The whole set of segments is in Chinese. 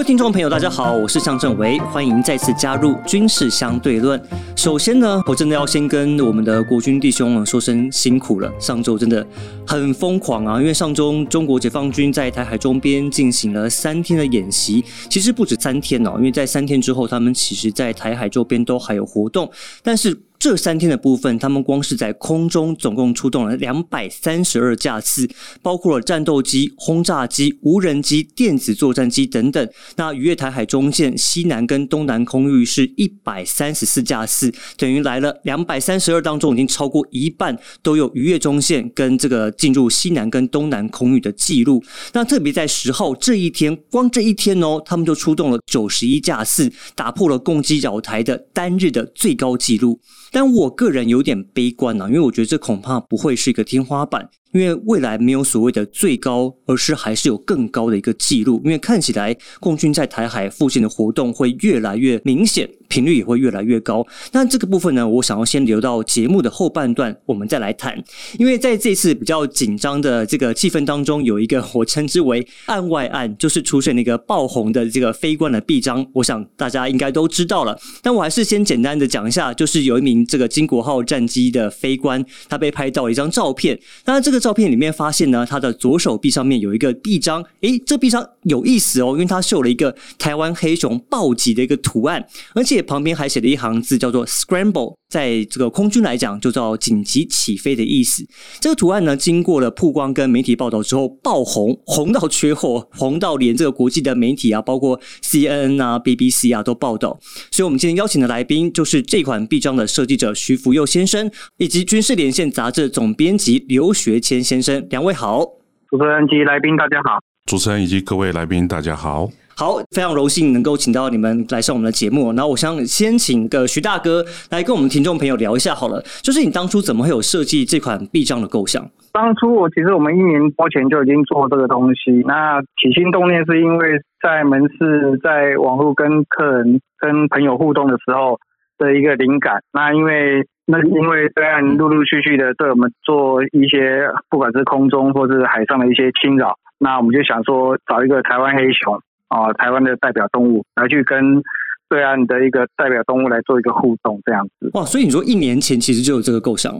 各位听众朋友，大家好，我是向正维，欢迎再次加入军事相对论。首先呢，我真的要先跟我们的国军弟兄们说声辛苦了。上周真的很疯狂啊，因为上周中国解放军在台海周边进行了三天的演习，其实不止三天哦，因为在三天之后，他们其实在台海周边都还有活动，但是。这三天的部分，他们光是在空中总共出动了两百三十二架次，包括了战斗机、轰炸机、无人机、电子作战机等等。那逾越台海中线、西南跟东南空域是一百三十四架次，等于来了两百三十二当中，已经超过一半都有逾越中线跟这个进入西南跟东南空域的记录。那特别在十号这一天，光这一天哦，他们就出动了九十一架次，打破了攻击扰台的单日的最高纪录。但我个人有点悲观呢，因为我觉得这恐怕不会是一个天花板。因为未来没有所谓的最高，而是还是有更高的一个记录。因为看起来共军在台海附近的活动会越来越明显，频率也会越来越高。那这个部分呢，我想要先留到节目的后半段，我们再来谈。因为在这次比较紧张的这个气氛当中，有一个我称之为“案外案”，就是出现那个爆红的这个飞官的臂章。我想大家应该都知道了。但我还是先简单的讲一下，就是有一名这个金国号战机的飞官，他被拍到一张照片。那这个。照片里面发现呢，他的左手臂上面有一个臂章，诶，这臂章有意思哦，因为他绣了一个台湾黑熊暴击的一个图案，而且旁边还写了一行字，叫做 “scramble”，在这个空军来讲就叫紧急起飞的意思。这个图案呢，经过了曝光跟媒体报道之后爆红，红到缺货，红到连这个国际的媒体啊，包括 CNN 啊、BBC 啊都报道。所以，我们今天邀请的来宾就是这款臂章的设计者徐福佑先生，以及军事连线杂志总编辑刘学谦。先生，两位好，主持人及来宾大家好，主持人以及各位来宾大家好，好，非常荣幸能够请到你们来上我们的节目。那我想先请个徐大哥来跟我们听众朋友聊一下好了，就是你当初怎么会有设计这款臂章的构想？当初我其实我们一年多前就已经做这个东西，那起心动念是因为在门市在网络跟客人跟朋友互动的时候的一个灵感，那因为。那因为对岸陆陆续续的对我们做一些，不管是空中或是海上的一些侵扰，那我们就想说找一个台湾黑熊啊，台湾的代表动物来去跟对岸的一个代表动物来做一个互动，这样子。哇，所以你说一年前其实就有这个构想？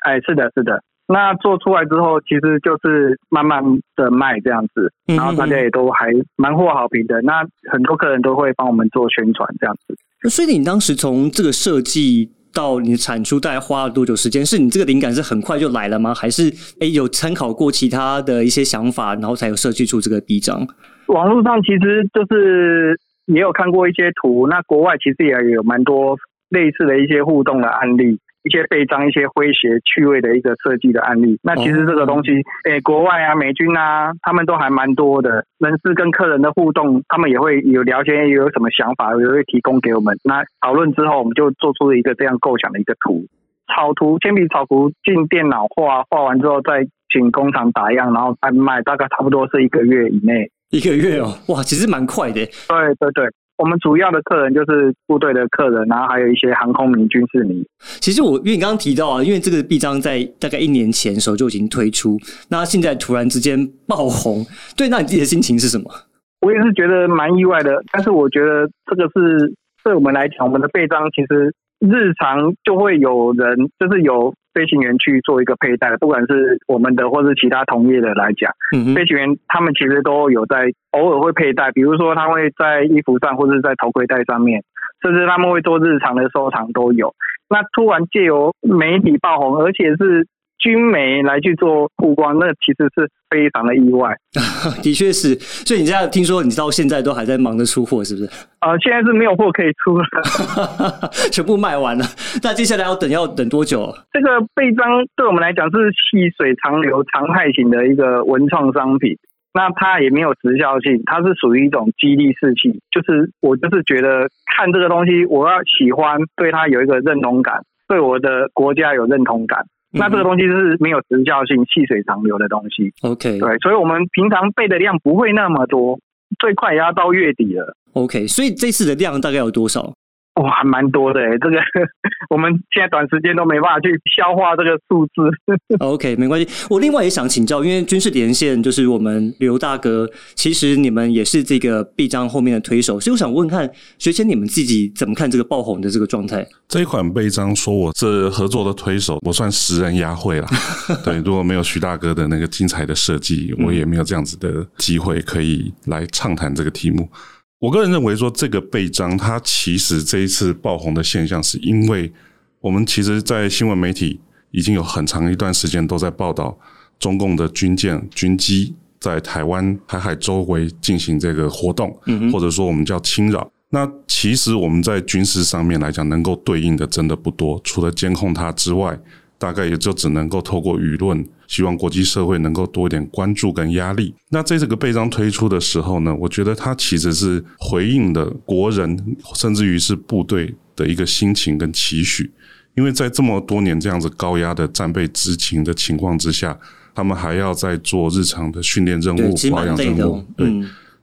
哎，是的，是的。那做出来之后，其实就是慢慢的卖这样子，然后大家也都还蛮获好评的。那很多客人都会帮我们做宣传这样子。所以你当时从这个设计。到你的产出大概花了多久时间？是你这个灵感是很快就来了吗？还是哎有参考过其他的一些想法，然后才有设计出这个臂章？网络上其实就是也有看过一些图，那国外其实也有蛮多类似的一些互动的案例。一些背章、一些诙谐趣味的一个设计的案例，那其实这个东西，诶，国外啊，美军啊，他们都还蛮多的。人事跟客人的互动，他们也会有了解，有什么想法，也会提供给我们。那讨论之后，我们就做出了一个这样构想的一个图，草图、铅笔草图进电脑画，画完之后再请工厂打样，然后再卖，大概差不多是一个月以内。一个月哦，哇，其实蛮快的。对对对。我们主要的客人就是部队的客人，然后还有一些航空迷、军事迷。其实我因为你刚刚提到啊，因为这个臂章在大概一年前的时候就已经推出，那现在突然之间爆红，对，那你自己的心情是什么？我也是觉得蛮意外的，但是我觉得这个是对我们来讲，我们的背章其实日常就会有人，就是有。飞行员去做一个佩戴，不管是我们的或是其他同业的来讲，飞行员他们其实都有在偶尔会佩戴，比如说他会在衣服上或者在头盔戴上面，甚至他们会做日常的收藏都有。那突然借由媒体爆红，而且是。军媒来去做曝光，那其实是非常的意外。的确是，所以你这样听说你到现在都还在忙着出货，是不是？呃，现在是没有货可以出了，全部卖完了。那接下来要等要等多久？这个背章对我们来讲是细水长流、常态型的一个文创商品。那它也没有时效性，它是属于一种激励士气。就是我就是觉得看这个东西，我要喜欢，对它有一个认同感，对我的国家有认同感。那这个东西是没有时效性、细水长流的东西。OK，对，所以我们平常备的量不会那么多，最快也要到月底了。OK，所以这次的量大概有多少？哇，还蛮多的哎，这个我们现在短时间都没办法去消化这个数字。OK，没关系。我另外也想请教，因为军事连线就是我们刘大哥，其实你们也是这个臂章后面的推手，所以我想问看学姐你们自己怎么看这个爆红的这个状态？这一款臂章，说我这合作的推手，我算十人压会了。对，如果没有徐大哥的那个精彩的设计，我也没有这样子的机会可以来畅谈这个题目。我个人认为说，这个背章它其实这一次爆红的现象，是因为我们其实，在新闻媒体已经有很长一段时间都在报道中共的军舰、军机在台湾海海周围进行这个活动，或者说我们叫侵扰。那其实我们在军事上面来讲，能够对应的真的不多，除了监控它之外。大概也就只能够透过舆论，希望国际社会能够多一点关注跟压力。那在这个备章推出的时候呢，我觉得它其实是回应的国人，甚至于是部队的一个心情跟期许。因为在这么多年这样子高压的战备执勤的情况之下，他们还要在做日常的训练任务、保养任务，对。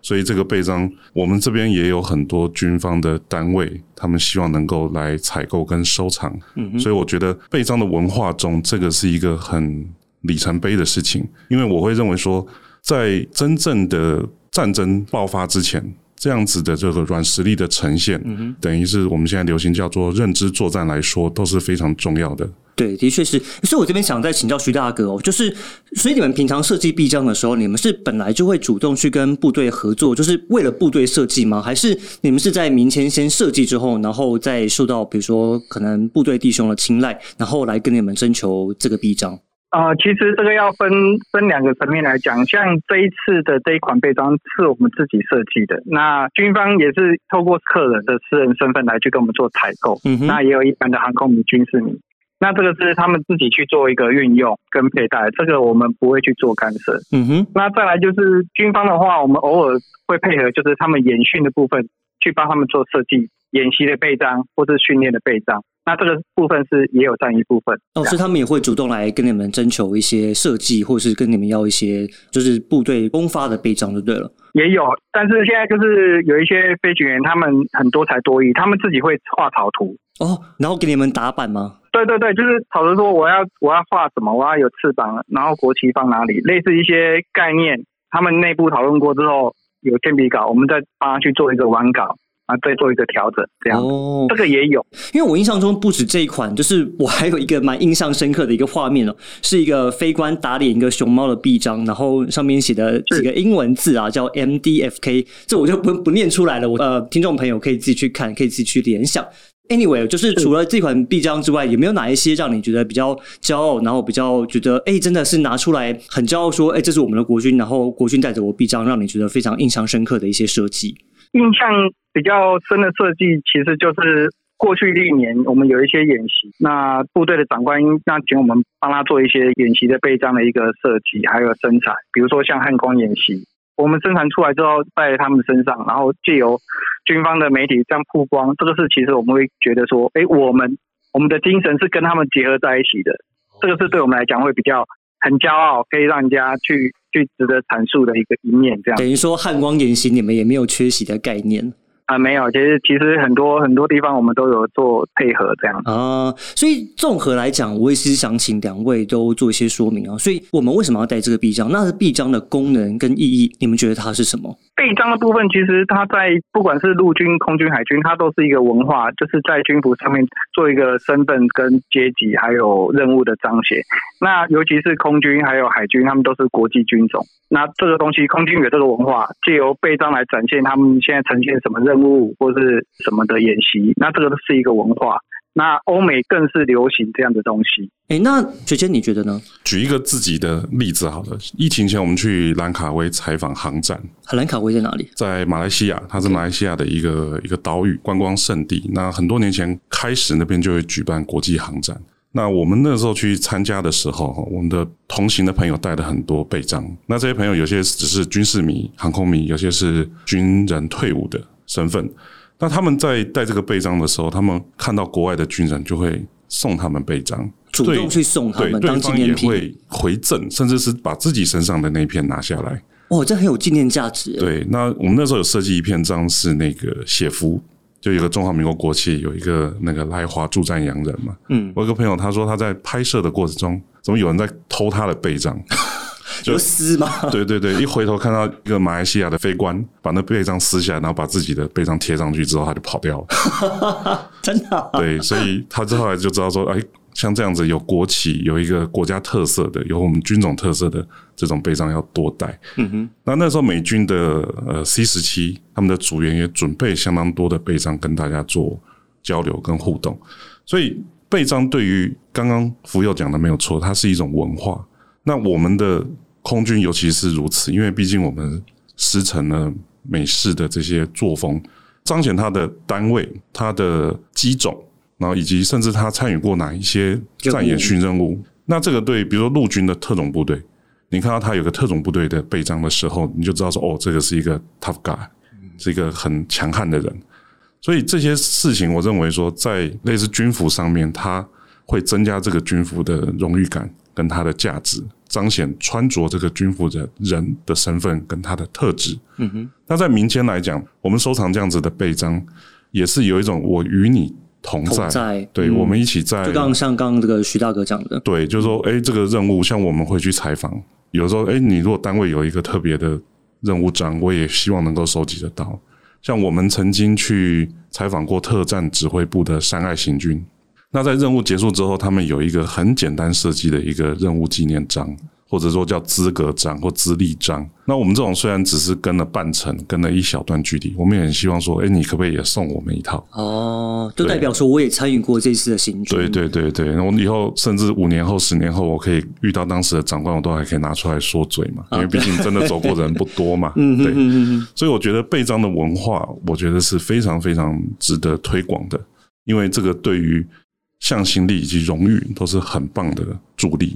所以这个备章，我们这边也有很多军方的单位，他们希望能够来采购跟收藏。嗯，所以我觉得备章的文化中，这个是一个很里程碑的事情。因为我会认为说，在真正的战争爆发之前，这样子的这个软实力的呈现，嗯等于是我们现在流行叫做认知作战来说，都是非常重要的。对，的确是。所以我这边想再请教徐大哥哦，就是所以你们平常设计臂章的时候，你们是本来就会主动去跟部队合作，就是为了部队设计吗？还是你们是在民前先设计之后，然后再受到比如说可能部队弟兄的青睐，然后来跟你们征求这个臂章？啊，其实这个要分分两个层面来讲，像这一次的这一款背章是我们自己设计的，那军方也是透过客人的私人身份来去跟我们做采购，嗯哼那也有一般的航空迷、军事迷。那这个是他们自己去做一个运用跟佩戴，这个我们不会去做干涉。嗯哼。那再来就是军方的话，我们偶尔会配合，就是他们演训的部分，去帮他们做设计、演习的备章或是训练的备章。那这个部分是也有占一部分。哦，所以他们也会主动来跟你们征求一些设计，或是跟你们要一些就是部队公发的备章就对了。也有，但是现在就是有一些飞行员，他们很多才多艺，他们自己会画草图。哦，然后给你们打版吗？对对对，就是讨论说我要我要画什么，我要有翅膀，然后国旗放哪里，类似一些概念，他们内部讨论过之后有铅笔稿，我们再帮他去做一个完稿啊，再做一个调整，这样。哦，这个也有，因为我印象中不止这一款，就是我还有一个蛮印象深刻的一个画面哦，是一个飞官打脸一个熊猫的臂章，然后上面写的几个英文字啊，叫 M D F K，这我就不不念出来了，我呃，听众朋友可以自己去看，可以自己去联想。Anyway，就是除了这款臂章之外，有没有哪一些让你觉得比较骄傲，然后比较觉得哎，真的是拿出来很骄傲，说哎，这是我们的国军，然后国军带着我臂章，让你觉得非常印象深刻的一些设计？印象比较深的设计，其实就是过去历年我们有一些演习，那部队的长官那请我们帮他做一些演习的背章的一个设计，还有生产，比如说像汉光演习。我们生产出来之后，在他们身上，然后借由军方的媒体这样曝光，这个是其实我们会觉得说，哎，我们我们的精神是跟他们结合在一起的，这个是对我们来讲会比较很骄傲，可以让人家去去值得阐述的一个一面。这样等于说汉光演习，你们也没有缺席的概念。啊，没有，其实其实很多很多地方我们都有做配合这样啊，所以综合来讲，我也是想请两位都做一些说明啊。所以我们为什么要带这个臂章？那是臂章的功能跟意义，你们觉得它是什么？臂章的部分，其实它在不管是陆军、空军、海军，它都是一个文化，就是在军服上面做一个身份跟阶级还有任务的彰显。那尤其是空军还有海军，他们都是国际军种。那这个东西，空军有这个文化，借由背章来展现他们现在呈现什么任务或是什么的演习。那这个都是一个文化。那欧美更是流行这样的东西。哎，那学姐你觉得呢？举一个自己的例子好了。疫情前我们去兰卡威采访航展。兰卡威在哪里？在马来西亚，它是马来西亚的一个一个岛屿观光胜地。那很多年前开始，那边就会举办国际航展。那我们那时候去参加的时候，我们的同行的朋友带了很多备章。那这些朋友有些只是军事迷、航空迷，有些是军人退伍的身份。那他们在带这个背章的时候，他们看到国外的军人就会送他们背章，主动去送他们当纪念品，会回赠，甚至是把自己身上的那一片拿下来。哦，这很有纪念价值。对，那我们那时候有设计一片章是那个写夫。就有个中华民国国旗，有一个那个来华助战洋人嘛。嗯，我有个朋友他说他在拍摄的过程中，怎么有人在偷他的背章？有撕吗？对对对，一回头看到一个马来西亚的飞官把那背章撕下来，然后把自己的背章贴上去之后，他就跑掉了。真的啊、对，所以他之后来就知道说，哎，像这样子有国旗、有一个国家特色的、有我们军种特色的这种背章要多带。嗯哼，那那时候美军的呃 C 十七他们的组员也准备相当多的背章跟大家做交流跟互动，所以背章对于刚刚福佑讲的没有错，它是一种文化。那我们的空军尤其是如此，因为毕竟我们师承了美式的这些作风，彰显它的单位、它的机种，然后以及甚至他参与过哪一些战演训任务。那这个对，比如说陆军的特种部队，你看到他有个特种部队的背章的时候，你就知道说，哦，这个是一个 tough guy，是一个很强悍的人。所以这些事情，我认为说，在类似军服上面，它会增加这个军服的荣誉感跟它的价值，彰显穿着这个军服的人的身份跟他的特质。嗯哼，那在民间来讲，我们收藏这样子的背章，也是有一种我与你同在，同在。对、嗯。我们一起在就刚刚像刚刚这个徐大哥讲的，对，就是说，哎，这个任务像我们会去采访，有时候，哎，你如果单位有一个特别的任务章，我也希望能够收集得到。像我们曾经去采访过特战指挥部的山爱行军，那在任务结束之后，他们有一个很简单设计的一个任务纪念章，或者说叫资格章或资历章。那我们这种虽然只是跟了半程，跟了一小段距离，我们也很希望说，哎，你可不可以也送我们一套？哦，就代表说我也参与过这次的行军，对对对对，然后以后甚至五年后、十年后，我可以遇到当时的长官，我都还可以拿出来说嘴嘛，因为毕竟真的走过的人不多嘛。嗯对，所以我觉得背章的文化，我觉得是非常非常值得推广的，因为这个对于向心力以及荣誉都是很棒的助力。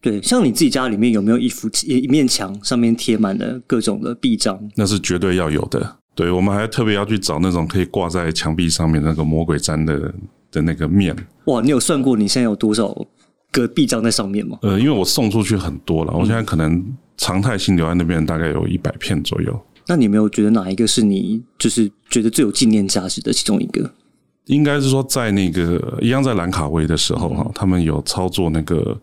对，像你自己家里面有没有一幅一面墙上面贴满了各种的臂章？那是绝对要有的。对，我们还特别要去找那种可以挂在墙壁上面那个魔鬼毡的的那个面。哇，你有算过你现在有多少个臂章在上面吗？呃，因为我送出去很多了，我现在可能常态性留在那边大概有一百片左右。那你有没有觉得哪一个是你就是觉得最有纪念价值的其中一个？应该是说，在那个一样在兰卡威的时候哈，他们有操作那个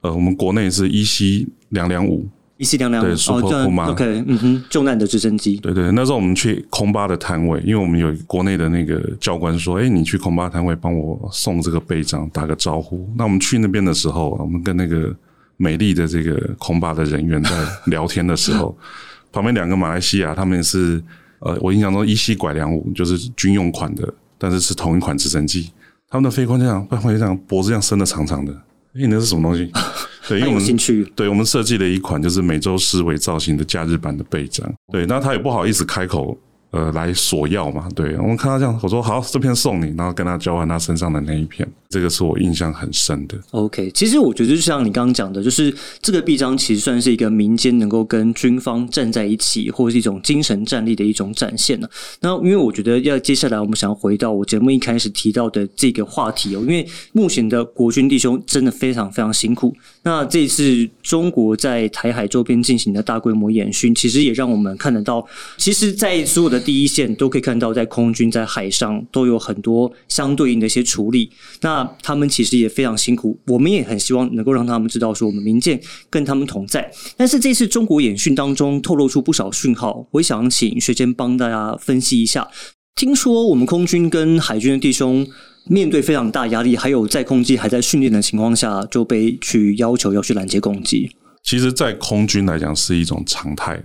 呃，我们国内是一 C 两两五，一七两两对哦，Super 这样 Puma OK，嗯哼，救难的直升机，对对，那时候我们去空巴的摊位，因为我们有国内的那个教官说，哎，你去空巴摊位帮我送这个背章，打个招呼。那我们去那边的时候，我们跟那个美丽的这个空巴的人员在聊天的时候，旁边两个马来西亚，他们是呃，我印象中一西拐两五就是军用款的，但是是同一款直升机，他们的飞官这样，飞官这样脖子这样伸的长长的，哎，那是什么东西？对，因为我们。对，我们设计了一款就是美洲狮尾造型的假日版的背章。对，那他也不好意思开口，呃，来索要嘛。对，我们看他这样，我说好，这片送你，然后跟他交换他身上的那一片，这个是我印象很深的。OK，其实我觉得就像你刚刚讲的，就是这个臂章其实算是一个民间能够跟军方站在一起，或是一种精神战力的一种展现呢。那因为我觉得要接下来我们想要回到我节目一开始提到的这个话题哦，因为目前的国军弟兄真的非常非常辛苦。那这次中国在台海周边进行的大规模演训，其实也让我们看得到，其实，在所有的第一线都可以看到，在空军、在海上都有很多相对应的一些处理。那他们其实也非常辛苦，我们也很希望能够让他们知道，说我们民舰跟他们同在。但是这次中国演训当中透露出不少讯号，我想请学坚帮大家分析一下。听说我们空军跟海军的弟兄面对非常大压力，还有在空机还在训练的情况下，就被去要求要去拦截攻击。其实，在空军来讲是一种常态，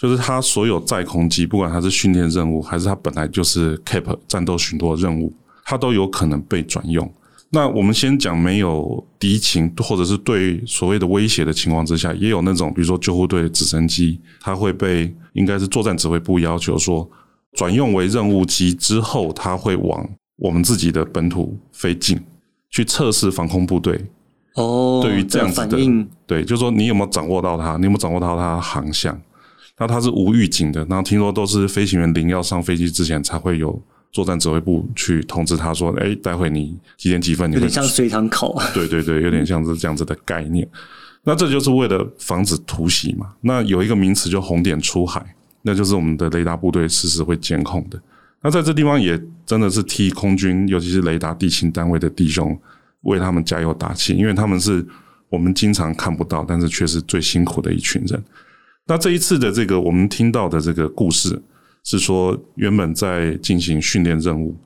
就是他所有在空机，不管他是训练任务，还是他本来就是 CAP 战斗巡逻任务，他都有可能被转用。那我们先讲没有敌情或者是对所谓的威胁的情况之下，也有那种比如说救护队直升机，它会被应该是作战指挥部要求说转用为任务机之后，它会往我们自己的本土飞进去测试防空部队哦，对于这样子的，对，就是说你有没有掌握到它，你有没有掌握到它的航向？那它是无预警的，然后听说都是飞行员临要上飞机之前才会有作战指挥部去通知他说，哎，待会你几点几分你会有点像随堂考。对 对对，有点像是这样子的概念。那这就是为了防止突袭嘛。那有一个名词叫红点出海，那就是我们的雷达部队实时会监控的。那在这地方也真的是替空军，尤其是雷达地勤单位的弟兄为他们加油打气，因为他们是我们经常看不到，但是却是最辛苦的一群人。那这一次的这个我们听到的这个故事是说，原本在进行训练任务，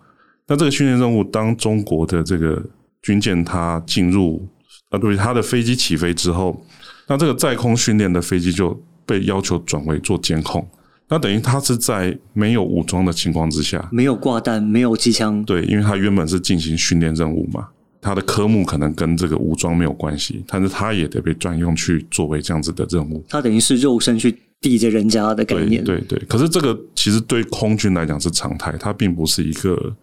那这个训练任务当中国的这个军舰它进入啊，对，它的飞机起飞之后，那这个在空训练的飞机就被要求转为做监控。那等于它是在没有武装的情况之下，没有挂弹，没有机枪，对，因为它原本是进行训练任务嘛，它的科目可能跟这个武装没有关系，但是它也得被专用去作为这样子的任务。它等于是肉身去抵着人家的概念，对对。可是这个其实对空军来讲是常态，它并不是一个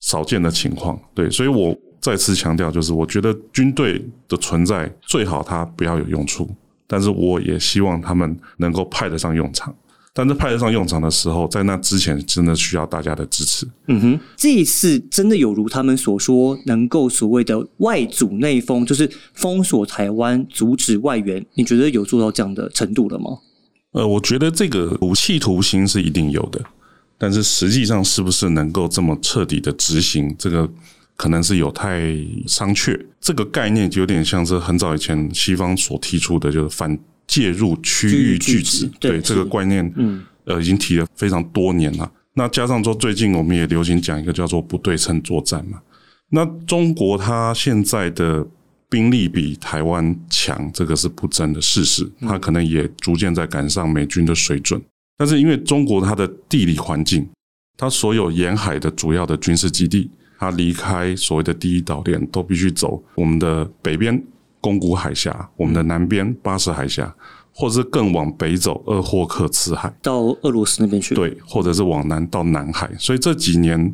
少见的情况。对，所以我再次强调，就是我觉得军队的存在最好它不要有用处，但是我也希望他们能够派得上用场。但是派得上用场的时候，在那之前真的需要大家的支持。嗯哼，这一次真的有如他们所说，能够所谓的外阻内封，就是封锁台湾，阻止外援。你觉得有做到这样的程度了吗？呃，我觉得这个武器图形是一定有的，但是实际上是不是能够这么彻底的执行，这个可能是有待商榷。这个概念就有点像是很早以前西方所提出的，就是反。介入区域拒止，对这个观念，嗯，呃，已经提了非常多年了。那加上说，最近我们也流行讲一个叫做不对称作战嘛。那中国它现在的兵力比台湾强，这个是不争的事实。它可能也逐渐在赶上美军的水准。但是因为中国它的地理环境，它所有沿海的主要的军事基地，它离开所谓的第一岛链，都必须走我们的北边。宫古海峡，我们的南边巴士海峡，或者是更往北走，鄂霍克茨海到俄罗斯那边去，对，或者是往南到南海。所以这几年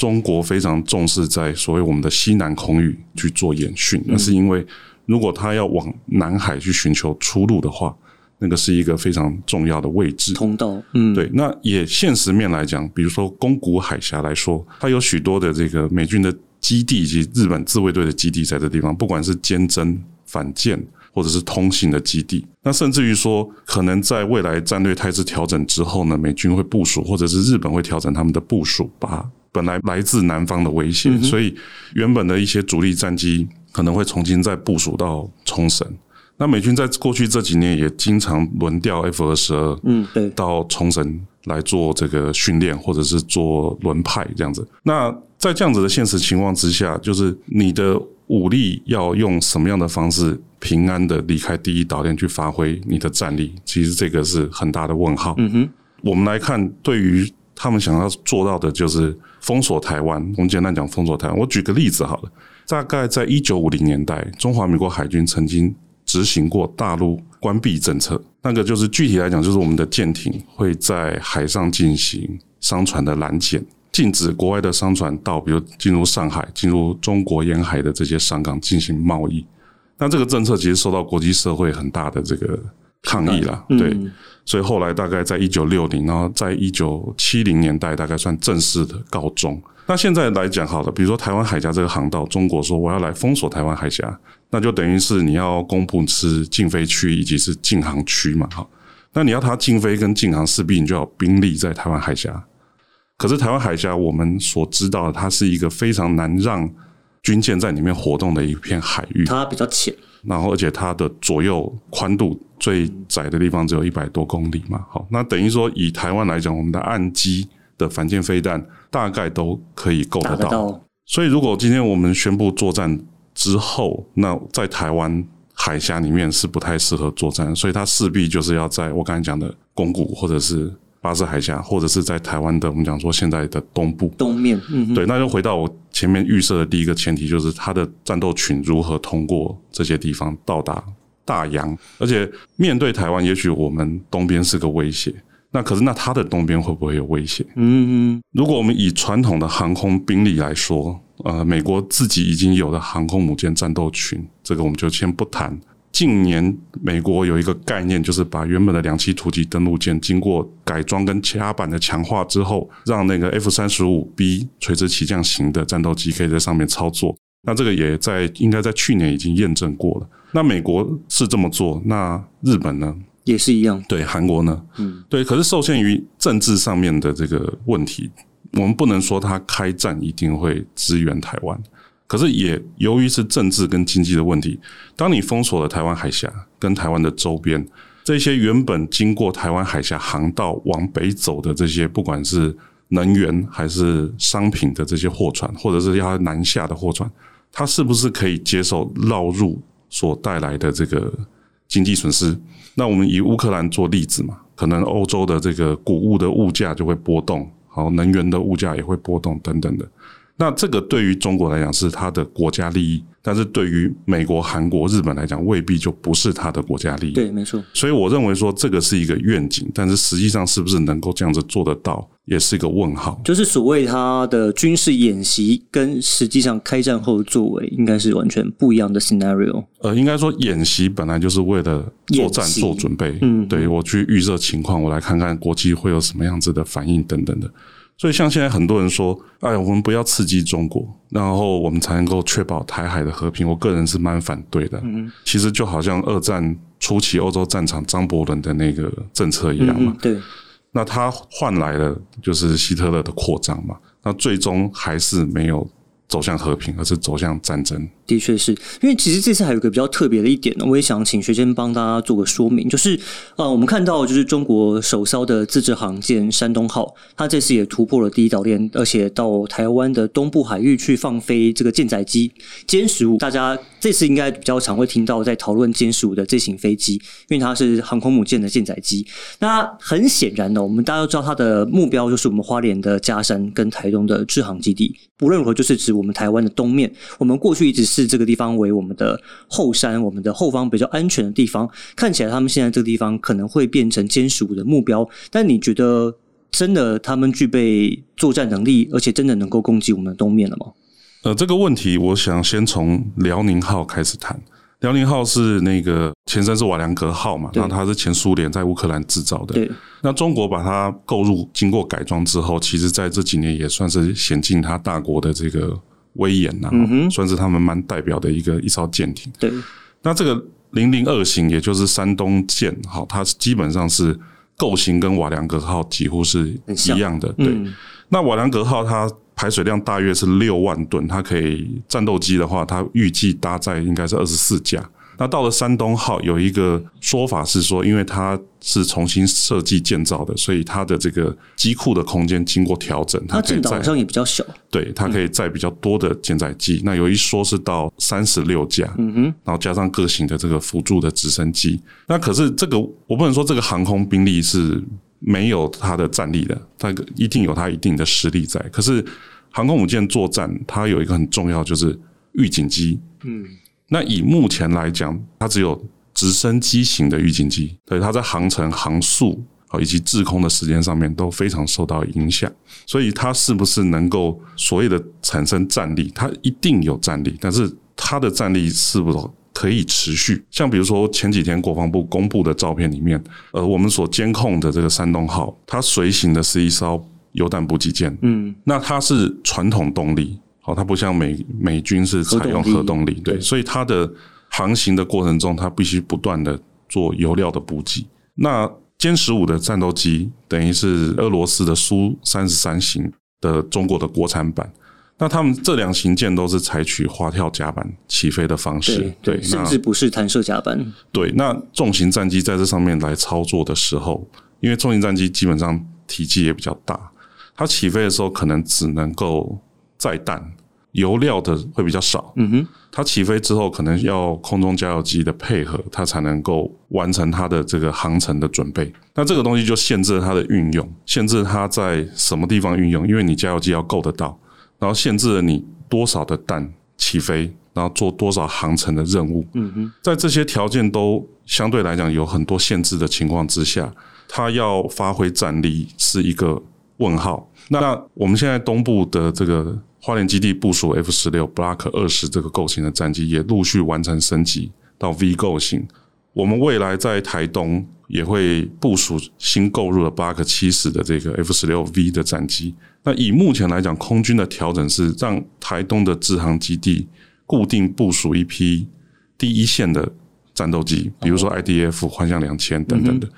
中国非常重视在所谓我们的西南空域去做演训，那是因为如果他要往南海去寻求出路的话，那个是一个非常重要的位置通道。嗯，对。那也现实面来讲，比如说宫古海峡来说，它有许多的这个美军的。基地以及日本自卫队的基地在这地方，不管是坚贞、反舰或者是通信的基地，那甚至于说，可能在未来战略态势调整之后呢，美军会部署，或者是日本会调整他们的部署，把本来来自南方的威胁，所以原本的一些主力战机可能会重新再部署到冲绳。那美军在过去这几年也经常轮调 F 二十二，嗯，对，到冲绳来做这个训练，或者是做轮派这样子。那在这样子的现实情况之下，就是你的武力要用什么样的方式平安的离开第一岛链去发挥你的战力，其实这个是很大的问号。嗯哼，我们来看，对于他们想要做到的，就是封锁台湾。我们简单讲封锁台湾。我举个例子好了，大概在一九五零年代，中华民国海军曾经执行过大陆关闭政策。那个就是具体来讲，就是我们的舰艇会在海上进行商船的拦截。禁止国外的商船到，比如进入上海、进入中国沿海的这些商港进行贸易。那这个政策其实受到国际社会很大的这个抗议了，对。所以后来大概在一九六零，然后在一九七零年代，大概算正式的告终。那现在来讲，好了，比如说台湾海峡这个航道，中国说我要来封锁台湾海峡，那就等于是你要公布是禁飞区以及是禁航区嘛，哈。那你要它禁飞跟禁航，势必你就要兵力在台湾海峡。可是台湾海峡，我们所知道的，它是一个非常难让军舰在里面活动的一片海域。它比较浅，然后而且它的左右宽度最窄的地方只有一百多公里嘛。好，那等于说以台湾来讲，我们的岸基的反舰飞弹大概都可以够得到。所以如果今天我们宣布作战之后，那在台湾海峡里面是不太适合作战，所以它势必就是要在我刚才讲的宫古或者是。巴士海峡，或者是在台湾的，我们讲说现在的东部东面，嗯，对，那就回到我前面预设的第一个前提，就是他的战斗群如何通过这些地方到达大洋，而且面对台湾，也许我们东边是个威胁，那可是那它的东边会不会有威胁？嗯嗯，如果我们以传统的航空兵力来说，呃，美国自己已经有的航空母舰战斗群，这个我们就先不谈。近年，美国有一个概念，就是把原本的两栖突击登陆舰经过改装跟其他版的强化之后，让那个 F 三十五 B 垂直起降型的战斗机可以在上面操作。那这个也在应该在去年已经验证过了。那美国是这么做，那日本呢？也是一样。对，韩国呢？嗯，对。可是受限于政治上面的这个问题，我们不能说他开战一定会支援台湾，可是也由于是政治跟经济的问题，当你封锁了台湾海峡跟台湾的周边，这些原本经过台湾海峡航道往北走的这些，不管是能源还是商品的这些货船，或者是要南下的货船，它是不是可以接受绕入所带来的这个经济损失？那我们以乌克兰做例子嘛，可能欧洲的这个谷物的物价就会波动。好，能源的物价也会波动等等的。那这个对于中国来讲是它的国家利益，但是对于美国、韩国、日本来讲，未必就不是它的国家利益。对，没错。所以我认为说这个是一个愿景，但是实际上是不是能够这样子做得到，也是一个问号。就是所谓它的军事演习跟实际上开战后的作为，应该是完全不一样的 scenario。呃，应该说演习本来就是为了作战做准备。嗯，对我去预测情况，我来看看国际会有什么样子的反应等等的。所以，像现在很多人说：“哎，我们不要刺激中国，然后我们才能够确保台海的和平。”我个人是蛮反对的。嗯，其实就好像二战初期欧洲战场张伯伦的那个政策一样嘛。对，那他换来了就是希特勒的扩张嘛。那最终还是没有。走向和平，而是走向战争。的确是因为其实这次还有个比较特别的一点呢，我也想请学先帮大家做个说明，就是呃，我们看到就是中国首艘的自制航舰山东号，它这次也突破了第一岛链，而且到台湾的东部海域去放飞这个舰载机歼十五。大家这次应该比较常会听到在讨论歼十五的这型飞机，因为它是航空母舰的舰载机。那很显然呢，我们大家都知道它的目标就是我们花莲的嘉山跟台东的制航基地，无论如何就是指。我们台湾的东面，我们过去一直是视这个地方为我们的后山，我们的后方比较安全的地方。看起来他们现在这个地方可能会变成歼十五的目标，但你觉得真的他们具备作战能力，而且真的能够攻击我们的东面了吗？呃，这个问题我想先从辽宁号开始谈。辽宁号是那个前身是瓦良格号嘛，然后它是前苏联在乌克兰制造的。对，那中国把它购入，经过改装之后，其实在这几年也算是显进它大国的这个威严呐，算是他们蛮代表的一个一艘舰艇。对，那这个零零二型，也就是山东舰，好，它基本上是构型跟瓦良格号几乎是一样的。对，那瓦良格号它。排水量大约是六万吨，它可以战斗机的话，它预计搭载应该是二十四架。那到了山东号，有一个说法是说，因为它是重新设计建造的，所以它的这个机库的空间经过调整，它舰岛好像也比较小。对，它可以载比较多的舰载机。那有一说是到三十六架，嗯哼，然后加上各型的这个辅助的直升机。那可是这个，我不能说这个航空兵力是没有它的战力的，它一定有它一定的实力在。可是航空母舰作战，它有一个很重要，就是预警机。嗯，那以目前来讲，它只有直升机型的预警机，对它在航程、航速以及滞空的时间上面都非常受到影响。所以它是不是能够所谓的产生战力？它一定有战力，但是它的战力是不是可以持续？像比如说前几天国防部公布的照片里面，呃，我们所监控的这个山东号，它随行的是一艘。油弹补给舰，嗯，那它是传统动力，好，它不像美美军是采用核动力，对，所以它的航行的过程中，它必须不断的做油料的补给。那歼十五的战斗机等于是俄罗斯的苏三十三型的中国的国产版，那他们这两型舰都是采取滑跳甲板起飞的方式，对，甚至不是弹射甲板。对，那重型战机在这上面来操作的时候，因为重型战机基本上体积也比较大。它起飞的时候可能只能够载弹，油料的会比较少。嗯哼，它起飞之后可能要空中加油机的配合，它才能够完成它的这个航程的准备。那这个东西就限制了它的运用，限制它在什么地方运用，因为你加油机要够得到，然后限制了你多少的弹起飞，然后做多少航程的任务。嗯哼，在这些条件都相对来讲有很多限制的情况之下，它要发挥战力是一个问号。那我们现在东部的这个花莲基地部署 F 十六 Block 二十这个构型的战机也陆续完成升级到 V 构型。我们未来在台东也会部署新购入的 Block 七十的这个 F 十六 V 的战机。那以目前来讲，空军的调整是让台东的制航基地固定部署一批第一线的战斗机，比如说 IDF 幻象两千等等的，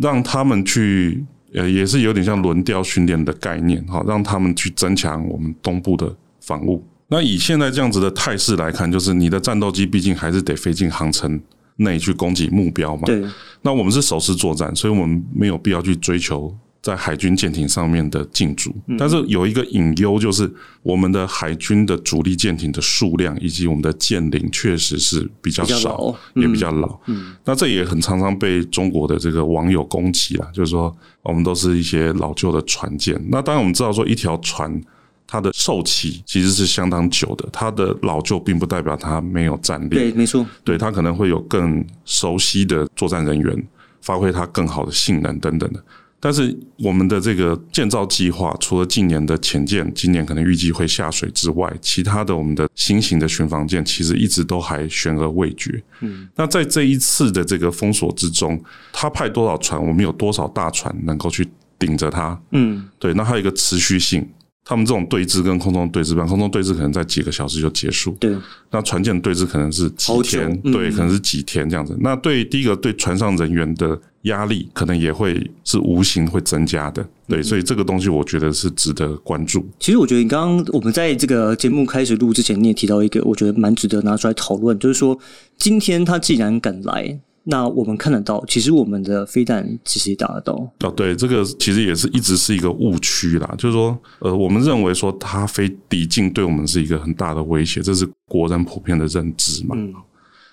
让他们去。呃，也是有点像轮调训练的概念，哈，让他们去增强我们东部的防务。那以现在这样子的态势来看，就是你的战斗机毕竟还是得飞进航程内去攻击目标嘛。对。那我们是守势作战，所以我们没有必要去追求。在海军舰艇上面的进驻，但是有一个隐忧，就是我们的海军的主力舰艇的数量以及我们的舰龄确实是比较少，也比较老。那这也很常常被中国的这个网友攻击了，就是说我们都是一些老旧的船舰。那当然我们知道说，一条船它的寿期其实是相当久的，它的老旧并不代表它没有战力。对，没错，对它可能会有更熟悉的作战人员，发挥它更好的性能等等的。但是我们的这个建造计划，除了近年的潜舰，今年可能预计会下水之外，其他的我们的新型的巡防舰，其实一直都还悬而未决。嗯，那在这一次的这个封锁之中，他派多少船，我们有多少大船能够去顶着它？嗯，对，那还有一个持续性。他们这种对峙跟空中对峙，比空中对峙可能在几个小时就结束。对，那船舰对峙可能是几天，对，可能是几天这样子。那对第一个对船上人员的压力，可能也会是无形会增加的。对，所以这个东西我觉得是值得关注。其实我觉得你刚刚我们在这个节目开始录之前，你也提到一个，我觉得蛮值得拿出来讨论，就是说今天他既然敢来。那我们看得到，其实我们的飞弹其实也打得到。哦，对，这个其实也是一直是一个误区啦。就是说，呃，我们认为说它飞抵近对我们是一个很大的威胁，这是国人普遍的认知嘛。嗯。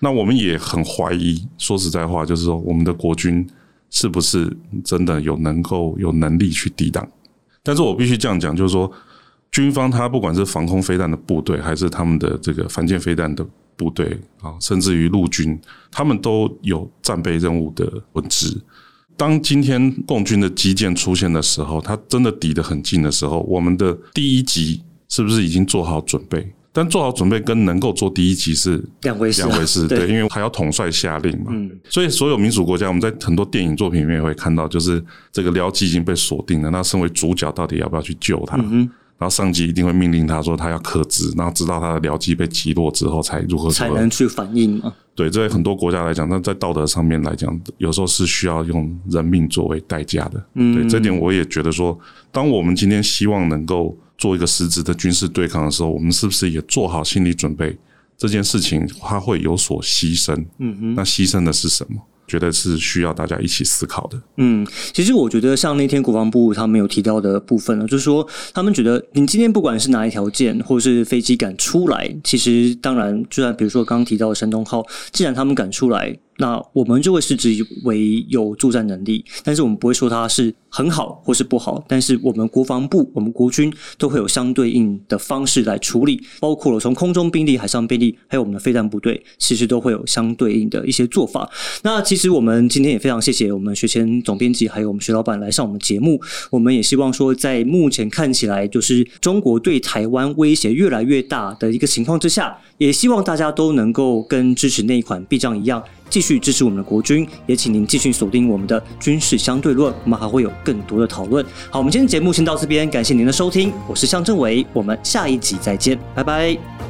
那我们也很怀疑，说实在话，就是说我们的国军是不是真的有能够有能力去抵挡？但是我必须这样讲，就是说，军方他不管是防空飞弹的部队，还是他们的这个反舰飞弹的。部队啊，甚至于陆军，他们都有战备任务的本质。当今天共军的基建出现的时候，它真的抵得很近的时候，我们的第一级是不是已经做好准备？但做好准备跟能够做第一级是两回事，两回事。对，因为还要统帅下令嘛。嗯，所以所有民主国家，我们在很多电影作品里面也会看到，就是这个僚机已经被锁定了，那身为主角到底要不要去救他？然后上级一定会命令他说他要克制，然后直到他的僚机被击落之后才如何才能去反应嘛？对，在很多国家来讲，那在道德上面来讲，有时候是需要用人命作为代价的。嗯，对，这点我也觉得说，当我们今天希望能够做一个实质的军事对抗的时候，我们是不是也做好心理准备？这件事情它会有所牺牲。嗯哼，那牺牲的是什么？觉得是需要大家一起思考的。嗯，其实我觉得像那天国防部他们有提到的部分呢，就是说他们觉得你今天不管是哪一条舰或是飞机敢出来，其实当然，就算比如说刚提到的山东号，既然他们敢出来。那我们就会视之为有作战能力，但是我们不会说它是很好或是不好。但是我们国防部、我们国军都会有相对应的方式来处理，包括了从空中兵力、海上兵力，还有我们的飞弹部队，其实都会有相对应的一些做法。那其实我们今天也非常谢谢我们学前总编辑还有我们徐老板来上我们节目。我们也希望说，在目前看起来就是中国对台湾威胁越来越大的一个情况之下，也希望大家都能够跟支持那一款避障一样。继续支持我们的国军，也请您继续锁定我们的军事相对论，我们还会有更多的讨论。好，我们今天节目先到这边，感谢您的收听，我是向政委，我们下一集再见，拜拜。